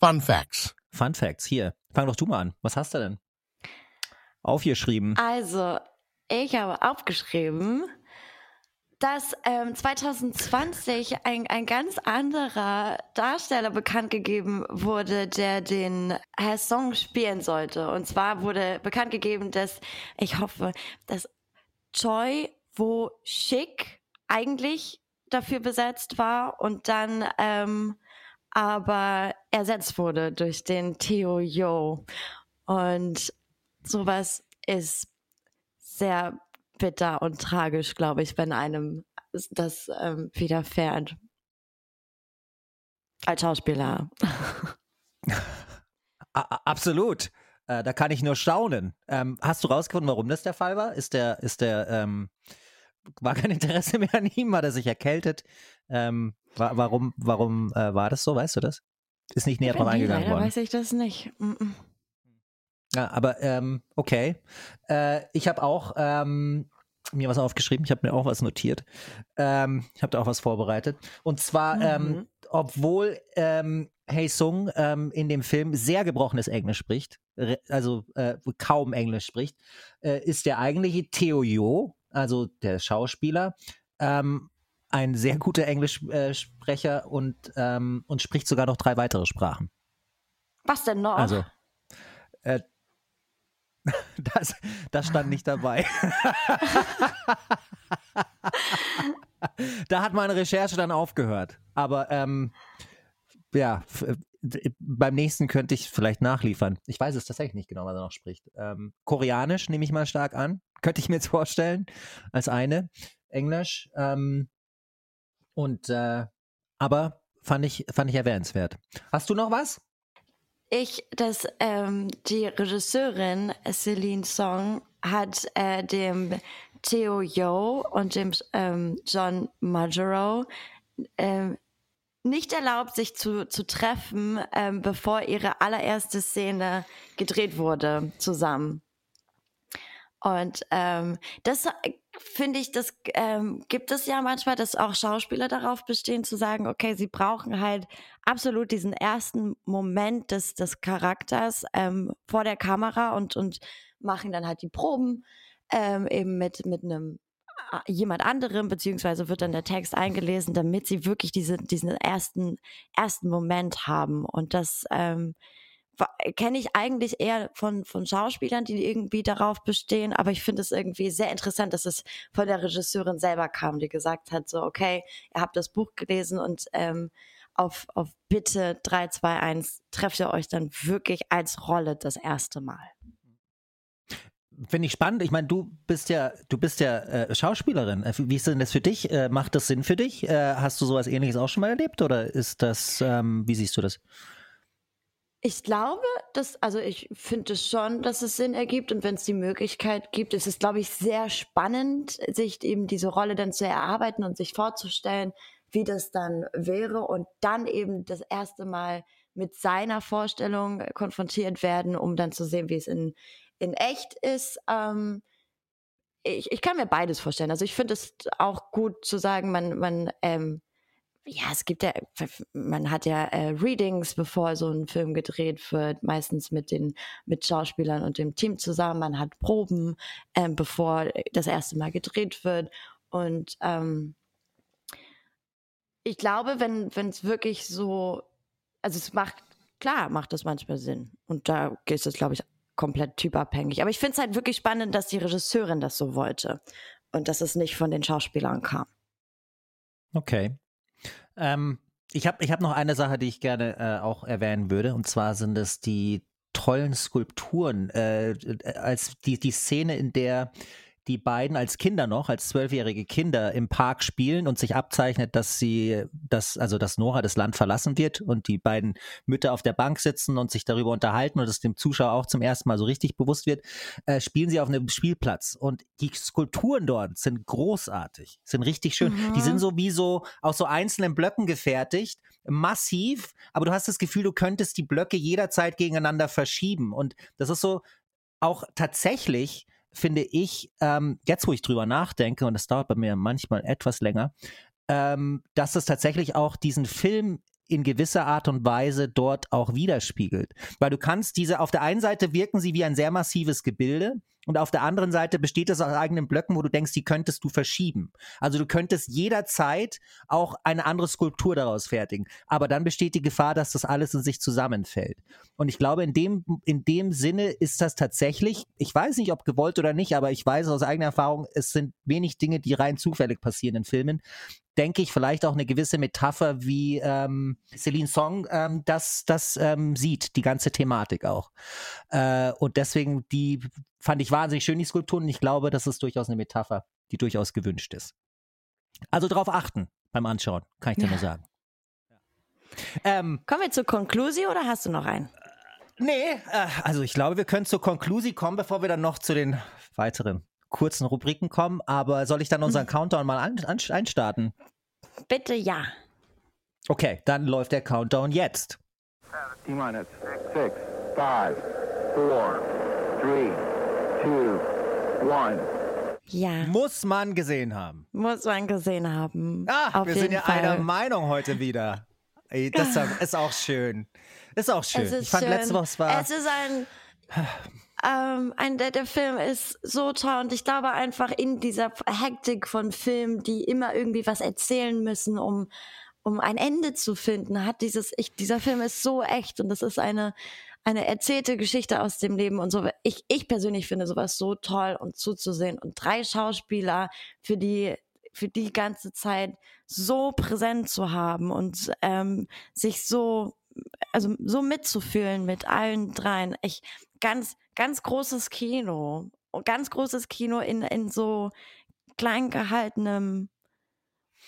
Fun Facts. Fun Facts, hier. Fang doch du mal an. Was hast du denn? Aufgeschrieben. Also, ich habe aufgeschrieben, dass ähm, 2020 ein, ein ganz anderer Darsteller bekannt gegeben wurde, der den äh, Song spielen sollte. Und zwar wurde bekannt gegeben, dass, ich hoffe, dass Choi Wo Shik eigentlich dafür besetzt war und dann ähm, aber ersetzt wurde durch den Theo Yo. Und sowas ist sehr bitter und tragisch, glaube ich, wenn einem das ähm, widerfährt. Als Schauspieler. Absolut. Äh, da kann ich nur staunen. Ähm, hast du rausgefunden, warum das der Fall war? Ist der, ist der, ähm, war kein Interesse mehr an ihm? Hat er sich erkältet? Ähm, wa warum, warum äh, war das so? Weißt du das? Ist nicht näher drauf eingegangen leider worden. weiß ich das nicht. Mm -mm. Ja, aber ähm, okay. Äh, ich habe auch ähm, mir was aufgeschrieben. Ich habe mir auch was notiert. Ähm, ich habe da auch was vorbereitet. Und zwar, Mhm. ähm, obwohl ähm, Hey Sung ähm, in dem Film sehr gebrochenes Englisch spricht, also äh, kaum Englisch spricht, äh, ist der eigentliche Theo Yo, also der Schauspieler, ähm, ein sehr guter Englischsprecher äh, und, ähm, und spricht sogar noch drei weitere Sprachen. Was denn noch? Also, äh, das, das stand nicht dabei. da hat meine Recherche dann aufgehört. Aber ähm, ja, äh, d- beim nächsten könnte ich vielleicht nachliefern. Ich weiß es tatsächlich nicht genau, was er noch spricht. Ähm, Koreanisch nehme ich mal stark an. Könnte ich mir jetzt vorstellen, als eine. Englisch. Ähm, und äh, aber fand ich, fand ich erwähnenswert. Hast du noch was? Ich, dass ähm, die Regisseurin Celine Song hat äh, dem Theo Yo und dem ähm, John Majoro ähm, nicht erlaubt, sich zu, zu treffen, ähm, bevor ihre allererste Szene gedreht wurde zusammen. Und ähm, das äh, finde ich, das ähm, gibt es ja manchmal, dass auch Schauspieler darauf bestehen, zu sagen, okay, sie brauchen halt absolut diesen ersten Moment des, des Charakters ähm, vor der Kamera und, und machen dann halt die Proben ähm, eben mit, mit einem jemand anderem, beziehungsweise wird dann der Text eingelesen, damit sie wirklich diese, diesen ersten, ersten Moment haben. Und das ähm, kenne ich eigentlich eher von, von Schauspielern, die irgendwie darauf bestehen, aber ich finde es irgendwie sehr interessant, dass es von der Regisseurin selber kam, die gesagt hat, so, okay, ihr habt das Buch gelesen und ähm, auf, auf Bitte 3, 2, 1 trefft ihr euch dann wirklich als Rolle das erste Mal finde ich spannend. Ich meine, du bist ja, du bist ja äh, Schauspielerin. Äh, wie ist denn das für dich? Äh, macht das Sinn für dich? Äh, hast du sowas ähnliches auch schon mal erlebt oder ist das, ähm, wie siehst du das? Ich glaube, dass, also ich finde es schon, dass es Sinn ergibt und wenn es die Möglichkeit gibt, ist es, glaube ich, sehr spannend, sich eben diese Rolle dann zu erarbeiten und sich vorzustellen, wie das dann wäre und dann eben das erste Mal mit seiner Vorstellung konfrontiert werden, um dann zu sehen, wie es in, in echt ist. Ähm, ich, ich kann mir beides vorstellen. Also ich finde es auch gut zu sagen, man, man, ähm, ja, es gibt ja, man hat ja äh, Readings, bevor so ein Film gedreht wird, meistens mit den mit Schauspielern und dem Team zusammen. Man hat Proben, ähm, bevor das erste Mal gedreht wird. Und ähm, ich glaube, wenn wenn es wirklich so, also es macht klar, macht das manchmal Sinn. Und da geht es, glaube ich, komplett typabhängig. Aber ich finde es halt wirklich spannend, dass die Regisseurin das so wollte und dass es nicht von den Schauspielern kam. Okay. Ähm, ich habe ich hab noch eine Sache, die ich gerne äh, auch erwähnen würde, und zwar sind es die tollen Skulpturen, äh, als die, die Szene, in der die beiden als Kinder noch, als zwölfjährige Kinder im Park spielen und sich abzeichnet, dass sie, dass, also dass Nora das Land verlassen wird und die beiden Mütter auf der Bank sitzen und sich darüber unterhalten und es dem Zuschauer auch zum ersten Mal so richtig bewusst wird, äh, spielen sie auf einem Spielplatz. Und die Skulpturen dort sind großartig, sind richtig schön. Mhm. Die sind so wie so aus so einzelnen Blöcken gefertigt, massiv, aber du hast das Gefühl, du könntest die Blöcke jederzeit gegeneinander verschieben. Und das ist so auch tatsächlich finde ich, ähm, jetzt wo ich drüber nachdenke, und das dauert bei mir manchmal etwas länger, ähm, dass es tatsächlich auch diesen Film in gewisser Art und Weise dort auch widerspiegelt. Weil du kannst diese, auf der einen Seite wirken sie wie ein sehr massives Gebilde, und auf der anderen Seite besteht es aus eigenen Blöcken, wo du denkst, die könntest du verschieben. Also du könntest jederzeit auch eine andere Skulptur daraus fertigen. Aber dann besteht die Gefahr, dass das alles in sich zusammenfällt. Und ich glaube, in dem, in dem Sinne ist das tatsächlich, ich weiß nicht, ob gewollt oder nicht, aber ich weiß aus eigener Erfahrung, es sind wenig Dinge, die rein zufällig passieren in Filmen denke ich, vielleicht auch eine gewisse Metapher, wie ähm, Celine Song ähm, das, das ähm, sieht, die ganze Thematik auch. Äh, und deswegen, die fand ich wahnsinnig schön, die Skulpturen. Und ich glaube, das ist durchaus eine Metapher, die durchaus gewünscht ist. Also darauf achten beim Anschauen, kann ich dir ja. nur sagen. Ähm, Kommen wir zur Konklusion oder hast du noch einen? Nee, äh, also ich glaube, wir können zur Konklusion kommen, bevor wir dann noch zu den weiteren kurzen Rubriken kommen. Aber soll ich dann unseren mhm. Countdown mal an, an, einstarten? Bitte ja. Okay, dann läuft der Countdown jetzt. T-minus 6, 5, 4, 3, 2, 1. Ja. Muss man gesehen haben. Muss man gesehen haben. Ah, Auf wir sind ja Fall. einer Meinung heute wieder. Ey, das ist auch schön. Ist auch schön. Ist ich fand schön. letzte Woche es war. Es ist ein ähm, ein, der, der Film ist so toll und ich glaube einfach in dieser Hektik von Filmen, die immer irgendwie was erzählen müssen, um, um ein Ende zu finden, hat dieses, ich, dieser Film ist so echt und das ist eine, eine erzählte Geschichte aus dem Leben und so. Ich, ich persönlich finde sowas so toll und zuzusehen und drei Schauspieler für die für die ganze Zeit so präsent zu haben und ähm, sich so also so mitzufühlen mit allen dreien. Ich ganz ganz großes Kino. Ganz großes Kino in, in so klein gehaltenem,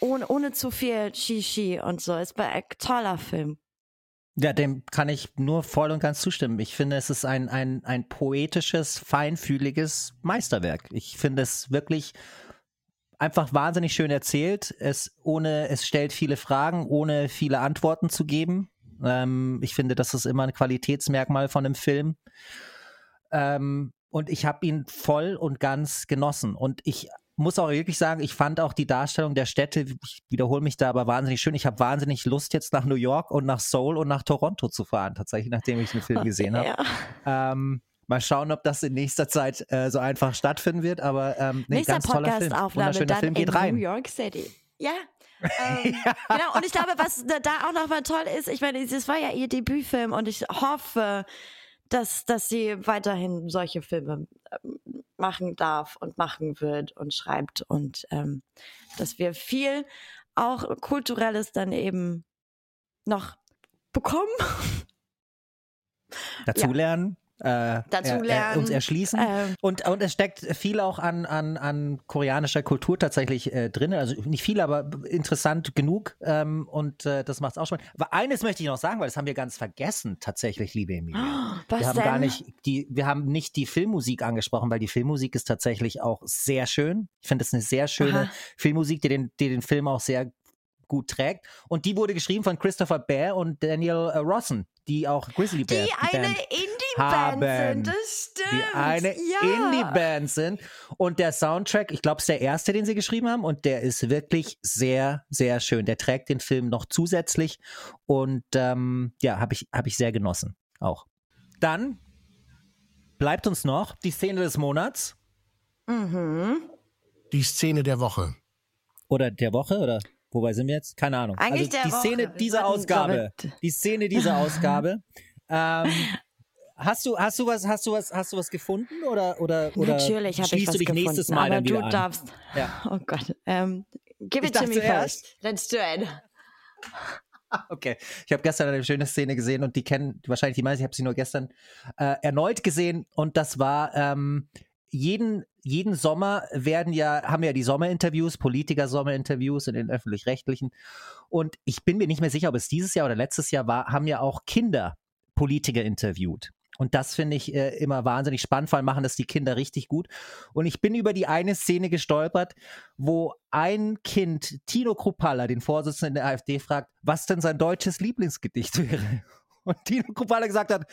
ohne, ohne zu viel Shishi und so. Ist ein toller Film. Ja, dem kann ich nur voll und ganz zustimmen. Ich finde, es ist ein, ein, ein poetisches, feinfühliges Meisterwerk. Ich finde es wirklich einfach wahnsinnig schön erzählt. Es ohne, es stellt viele Fragen, ohne viele Antworten zu geben. Ähm, ich finde, das ist immer ein Qualitätsmerkmal von einem Film. Ähm, und ich habe ihn voll und ganz genossen. Und ich muss auch wirklich sagen, ich fand auch die Darstellung der Städte, ich wiederhole mich da aber wahnsinnig schön. Ich habe wahnsinnig Lust, jetzt nach New York und nach Seoul und nach Toronto zu fahren, tatsächlich, nachdem ich den Film gesehen habe. Ja. Ähm, mal schauen, ob das in nächster Zeit äh, so einfach stattfinden wird. Aber ähm, nee, Nächster ganz toller Film. Wunderschöner dann Film geht in rein. New York City. Ja. ähm, ja. Genau, und ich glaube, was da auch nochmal toll ist, ich meine, das war ja ihr Debütfilm und ich hoffe, dass, dass sie weiterhin solche Filme ähm, machen darf und machen wird und schreibt und ähm, dass wir viel auch kulturelles dann eben noch bekommen. Dazulernen. Ja äh, dazu lernen. Äh, uns erschließen. Ähm. Und, und es steckt viel auch an, an, an koreanischer Kultur tatsächlich äh, drin. Also nicht viel, aber interessant genug. Ähm, und äh, das macht es auch schon. Aber eines möchte ich noch sagen, weil das haben wir ganz vergessen, tatsächlich, liebe Emilie. Oh, wir haben denn? gar nicht die, wir haben nicht die Filmmusik angesprochen, weil die Filmmusik ist tatsächlich auch sehr schön. Ich finde es eine sehr schöne Aha. Filmmusik, die den, die den Film auch sehr gut trägt. Und die wurde geschrieben von Christopher Bear und Daniel äh, Rossen, die auch Grizzly Bear Die eine Indie-Band sind, das stimmt. Die eine ja. Indie-Band sind. Und der Soundtrack, ich glaube, es ist der erste, den sie geschrieben haben. Und der ist wirklich sehr, sehr schön. Der trägt den Film noch zusätzlich. Und ähm, ja, habe ich, hab ich sehr genossen. Auch. Dann bleibt uns noch die Szene des Monats. Mhm. Die Szene der Woche. Oder der Woche, oder? Wobei sind wir jetzt? Keine Ahnung. Eigentlich also die Woche. Szene dieser Ausgabe. Die Szene dieser Ausgabe. Ähm, hast du, hast du was, hast du was, hast du was gefunden oder oder oder Natürlich habe ich was du dich gefunden, nächstes Mal aber du darfst. Ja. Oh Gott. Um, give it to me zuerst. first. Let's do it. Okay, ich habe gestern eine schöne Szene gesehen und die kennen wahrscheinlich die meisten. Ich habe sie nur gestern äh, erneut gesehen und das war ähm, jeden, jeden Sommer werden ja, haben ja die Sommerinterviews, Politiker-Sommerinterviews in den öffentlich-rechtlichen. Und ich bin mir nicht mehr sicher, ob es dieses Jahr oder letztes Jahr war, haben ja auch Kinder Politiker interviewt. Und das finde ich äh, immer wahnsinnig spannend, vor allem machen das die Kinder richtig gut. Und ich bin über die eine Szene gestolpert, wo ein Kind, Tino Krupalla, den Vorsitzenden der AfD, fragt, was denn sein deutsches Lieblingsgedicht wäre. Und Tino Krupalla gesagt hat,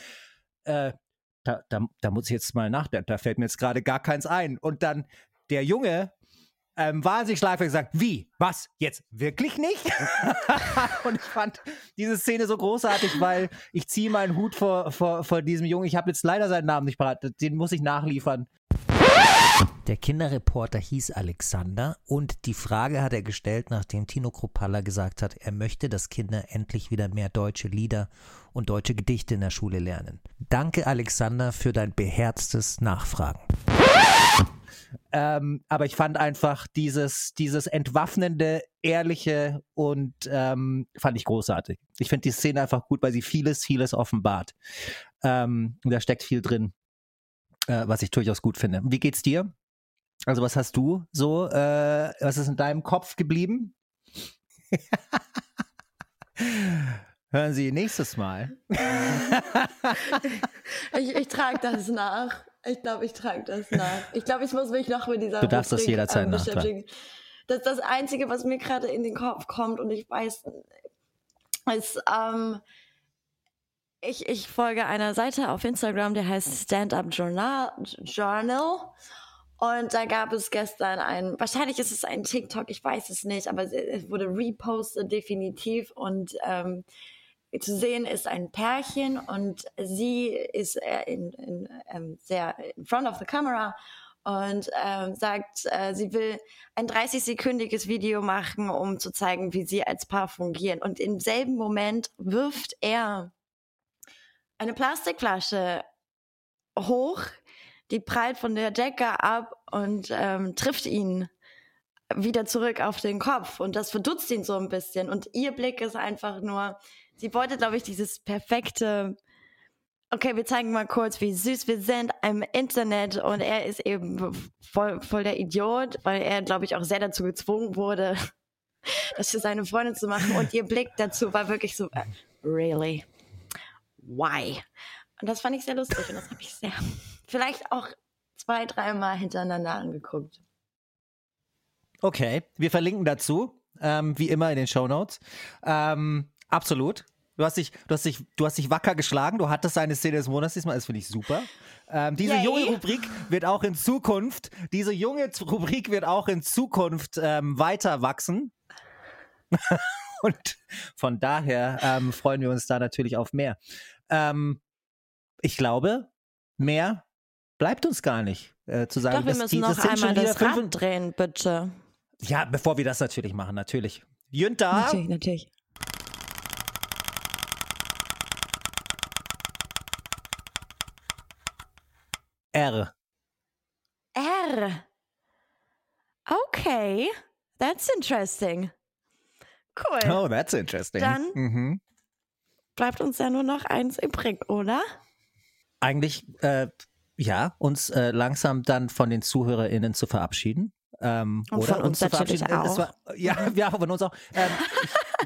äh, da, da, da muss ich jetzt mal nachdenken, da fällt mir jetzt gerade gar keins ein. Und dann der Junge ähm, wahnsinnig schlafend gesagt, wie? Was? Jetzt wirklich nicht? und ich fand diese Szene so großartig, weil ich ziehe meinen Hut vor, vor, vor diesem Jungen. Ich habe jetzt leider seinen Namen nicht parat, den muss ich nachliefern. Der Kinderreporter hieß Alexander und die Frage hat er gestellt, nachdem Tino Kropalla gesagt hat, er möchte, dass Kinder endlich wieder mehr deutsche Lieder und deutsche Gedichte in der Schule lernen. Danke, Alexander, für dein beherztes Nachfragen. Ähm, aber ich fand einfach dieses, dieses entwaffnende, ehrliche und ähm, fand ich großartig. Ich finde die Szene einfach gut, weil sie vieles, vieles offenbart. Ähm, da steckt viel drin, äh, was ich durchaus gut finde. Wie geht's dir? Also was hast du so, äh, was ist in deinem Kopf geblieben? Hören Sie nächstes Mal. ich, ich trage das nach. Ich glaube, ich trage das nach. Ich glaube, ich muss mich noch mit dieser Du darfst Rubrik, das jederzeit ähm, beschäftigen. Das ist das Einzige, was mir gerade in den Kopf kommt und ich weiß, ist, ähm, ich, ich folge einer Seite auf Instagram, der heißt Stand Up Journal, Journal. Und da gab es gestern ein, wahrscheinlich ist es ein TikTok, ich weiß es nicht, aber es wurde repostet definitiv und ähm, zu sehen ist ein Pärchen und sie ist äh, in, in, ähm, sehr in front of the camera und ähm, sagt, äh, sie will ein 30-sekündiges Video machen, um zu zeigen, wie sie als Paar fungieren. Und im selben Moment wirft er eine Plastikflasche hoch, die prallt von der Decke ab und ähm, trifft ihn wieder zurück auf den Kopf. Und das verdutzt ihn so ein bisschen. Und ihr Blick ist einfach nur, sie wollte, glaube ich, dieses perfekte, okay, wir zeigen mal kurz, wie süß wir sind im Internet und er ist eben voll, voll der Idiot, weil er, glaube ich, auch sehr dazu gezwungen wurde, das für seine Freundin zu machen und ihr Blick dazu war wirklich so, uh, really? Why? Und das fand ich sehr lustig und das habe ich sehr, vielleicht auch zwei, dreimal hintereinander angeguckt. Okay, wir verlinken dazu, ähm, wie immer in den Show Notes. Ähm, Absolut. Du hast dich, du hast dich, du hast dich wacker geschlagen. Du hattest eine Szene des Monats diesmal. Das finde ich super. Ähm, diese Yay. junge Rubrik wird auch in Zukunft, diese junge Rubrik wird auch in Zukunft ähm, weiter wachsen. Und von daher ähm, freuen wir uns da natürlich auf mehr. Ähm, ich glaube, mehr bleibt uns gar nicht äh, zu sagen. Doch, wir müssen die- noch einmal das Rad drehen, bitte. Ja, bevor wir das natürlich machen, natürlich. Jünter, Natürlich, natürlich. R. R. Okay, that's interesting. Cool. Oh, that's interesting. Dann- Mhm. Bleibt uns ja nur noch eins übrig, oder? Eigentlich, äh, ja, uns äh, langsam dann von den ZuhörerInnen zu verabschieden. Ähm, Und oder von uns zu natürlich verabschieden. Äh, auch. war, ja, ja, von uns auch. Ähm,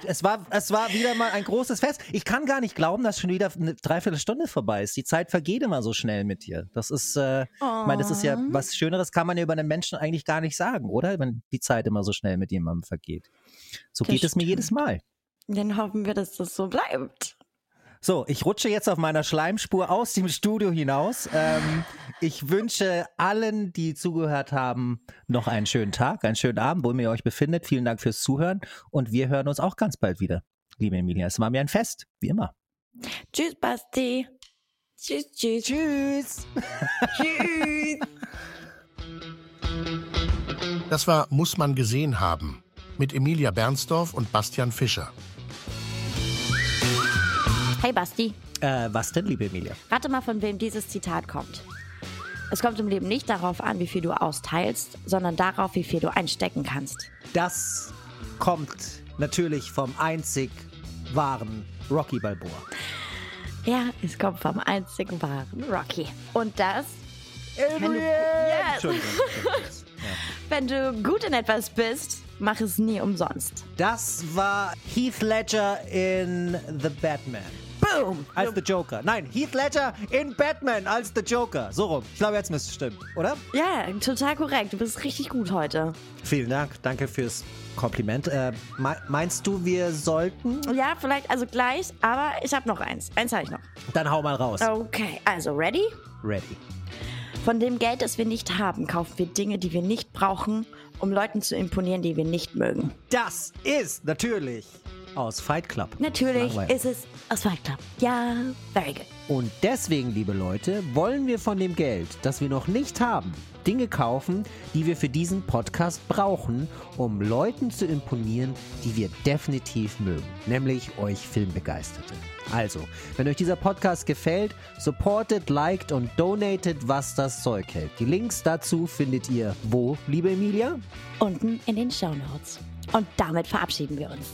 es, war, es war wieder mal ein großes Fest. Ich kann gar nicht glauben, dass schon wieder eine Dreiviertelstunde vorbei ist. Die Zeit vergeht immer so schnell mit dir. Das ist, äh, ich meine, das ist ja Oh. was Schöneres, kann man ja über einen Menschen eigentlich gar nicht sagen, oder? Wenn die Zeit immer so schnell mit jemandem vergeht. So Das geht es mir stimmt. jedes Mal. Dann hoffen wir, dass das so bleibt. So, ich rutsche jetzt auf meiner Schleimspur aus dem Studio hinaus. Ähm, ich wünsche allen, die zugehört haben, noch einen schönen Tag, einen schönen Abend, wo immer ihr euch befindet. Vielen Dank fürs Zuhören und wir hören uns auch ganz bald wieder, liebe Emilia. Es war mir ein Fest, wie immer. Tschüss, Basti. Tschüss, tschüss. Tschüss. Tschüss. Das war Muss man gesehen haben mit Emilia Bernsdorf und Bastian Fischer. Hey, Basti. Äh, was denn, liebe Emilia? Rate mal, von wem dieses Zitat kommt. Es kommt im Leben nicht darauf an, wie viel du austeilst, sondern darauf, wie viel du einstecken kannst. Das kommt natürlich vom einzig wahren Rocky Balboa. Ja, es kommt vom einzigen wahren Rocky. Und das, Adrian! Yes. Entschuldigung. wenn du gut in etwas bist, mach es nie umsonst. Das war Heath Ledger in The Batman. Boom! Als The Joker. Nein, Heath Ledger in Batman als The Joker. So rum. Ich glaube, jetzt müsste es stimmen, oder? Ja, total korrekt. Du bist richtig gut heute. Vielen Dank. Danke fürs Kompliment. Äh, me- meinst du, wir sollten? Ja, vielleicht also gleich, aber ich habe noch eins. Eins habe ich noch. Dann hau mal raus. Okay, also ready? Ready. Von dem Geld, das wir nicht haben, kaufen wir Dinge, die wir nicht brauchen, um Leuten zu imponieren, die wir nicht mögen. Das ist natürlich aus Fight Club. Natürlich Langweilig. ist es aus Fight Club. Ja, very good. Und deswegen, liebe Leute, wollen wir von dem Geld, das wir noch nicht haben, Dinge kaufen, die wir für diesen Podcast brauchen, um Leuten zu imponieren, die wir definitiv mögen, nämlich euch Filmbegeisterte. Also, wenn euch dieser Podcast gefällt, supportet, liked und donatet, was das Zeug hält. Die Links dazu findet ihr wo, liebe Emilia? Unten in den Show Notes. Und damit verabschieden wir uns.